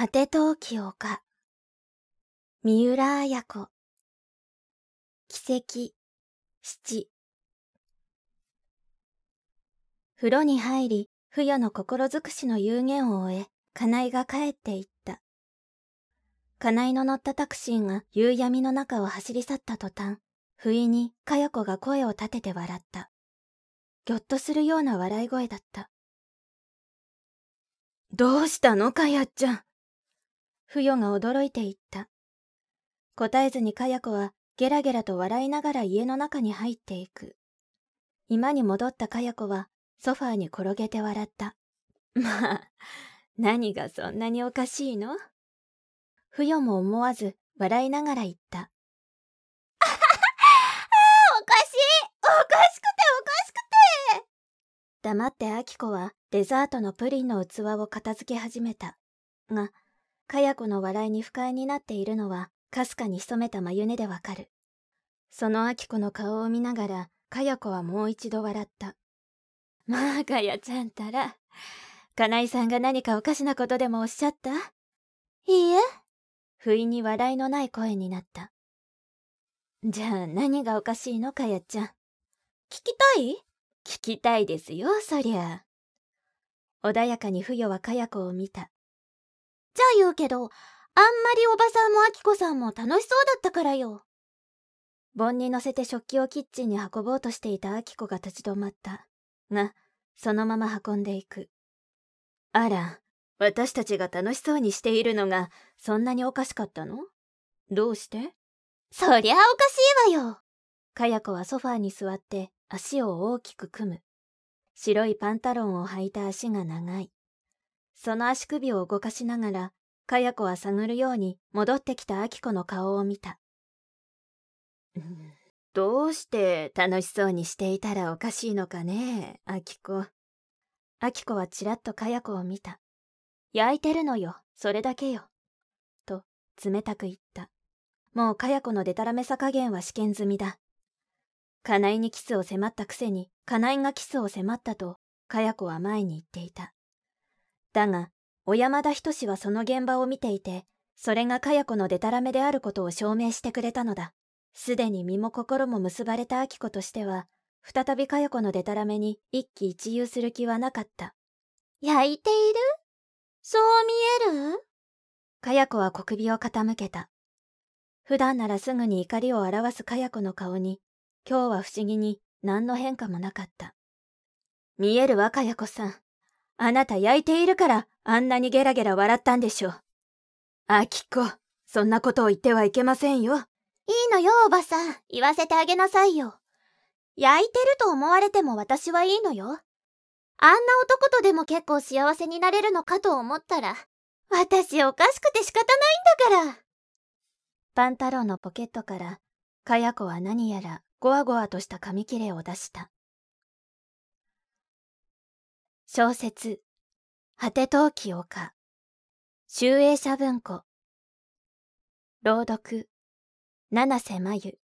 果て陶器丘三浦綾子。奇跡。七。風呂に入り不与の心尽くしの有言を終え金井が帰っていった。金井の乗ったタクシーが夕闇の中を走り去った途端不意にかや子が声を立てて笑った。ぎょっとするような笑い声だった。どうしたのかやっちゃん。不与が驚いていった。答えずにかや子はゲラゲラと笑いながら家の中に入っていく。今に戻ったかや子はソファーに転げて笑った。まあ、何がそんなにおかしいの？不与も思わず笑いながら言った。あははおかしいおかしくておかしくて黙ってあきこはデザートのプリンの器を片付け始めた。が、かや子の笑いに不快になっているのは、かすかに潜めた眉根でわかる。そのあき子の顔を見ながら、かや子はもう一度笑った。まあ、かやちゃんたら。金井さんが何かおかしなことでもおっしゃった？いいえ。不意に笑いのない声になった。じゃあ何がおかしいのかやちゃん？聞きたい？聞きたいですよ、そりゃ。穏やかに不与はかや子を見た。じゃあ言うけど、あんまりおばさんもあきこさんも楽しそうだったからよ。盆に乗せて食器をキッチンに運ぼうとしていたあきこが立ち止まった。が、そのまま運んでいく。あら、私たちが楽しそうにしているのが、そんなにおかしかったの？どうして？そりゃおかしいわよ。かや子はソファーに座って足を大きく組む。白いパンタロンを履いた足が長い。その足首を動かしながら、かや子は探るように戻ってきたあきこの顔を見た。どうして楽しそうにしていたらおかしいのかね、あきこ。あきこはちらっとかや子を見た。焼いてるのよ、それだけよ。と、冷たく言った。もうかや子のデタラメさ加減は試験済みだ。金井にキスを迫ったくせに、金井がキスを迫ったと、かや子は前に言っていた。だが、小山田仁はその現場を見ていて、それがかや子のデタラメであることを証明してくれたのだ。すでに身も心も結ばれた明子としては、再びかや子のデタラメに一喜一憂する気はなかった。焼いている？そう見える？かや子は小首を傾けた。普段ならすぐに怒りを表すかや子の顔に、今日は不思議に何の変化もなかった。見えるわ、かや子さん。あなた焼いているからあんなにゲラゲラ笑ったんでしょう。あきこ、そんなことを言ってはいけませんよ。いいのよ、おばさん。言わせてあげなさいよ。焼いてると思われても私はいいのよ。あんな男とでも結構幸せになれるのかと思ったら、私おかしくて仕方ないんだから。パンタロンのポケットから、かや子は何やらゴワゴワとした紙切れを出した。小説、果て陶器丘、集英社文庫、朗読、七瀬真由、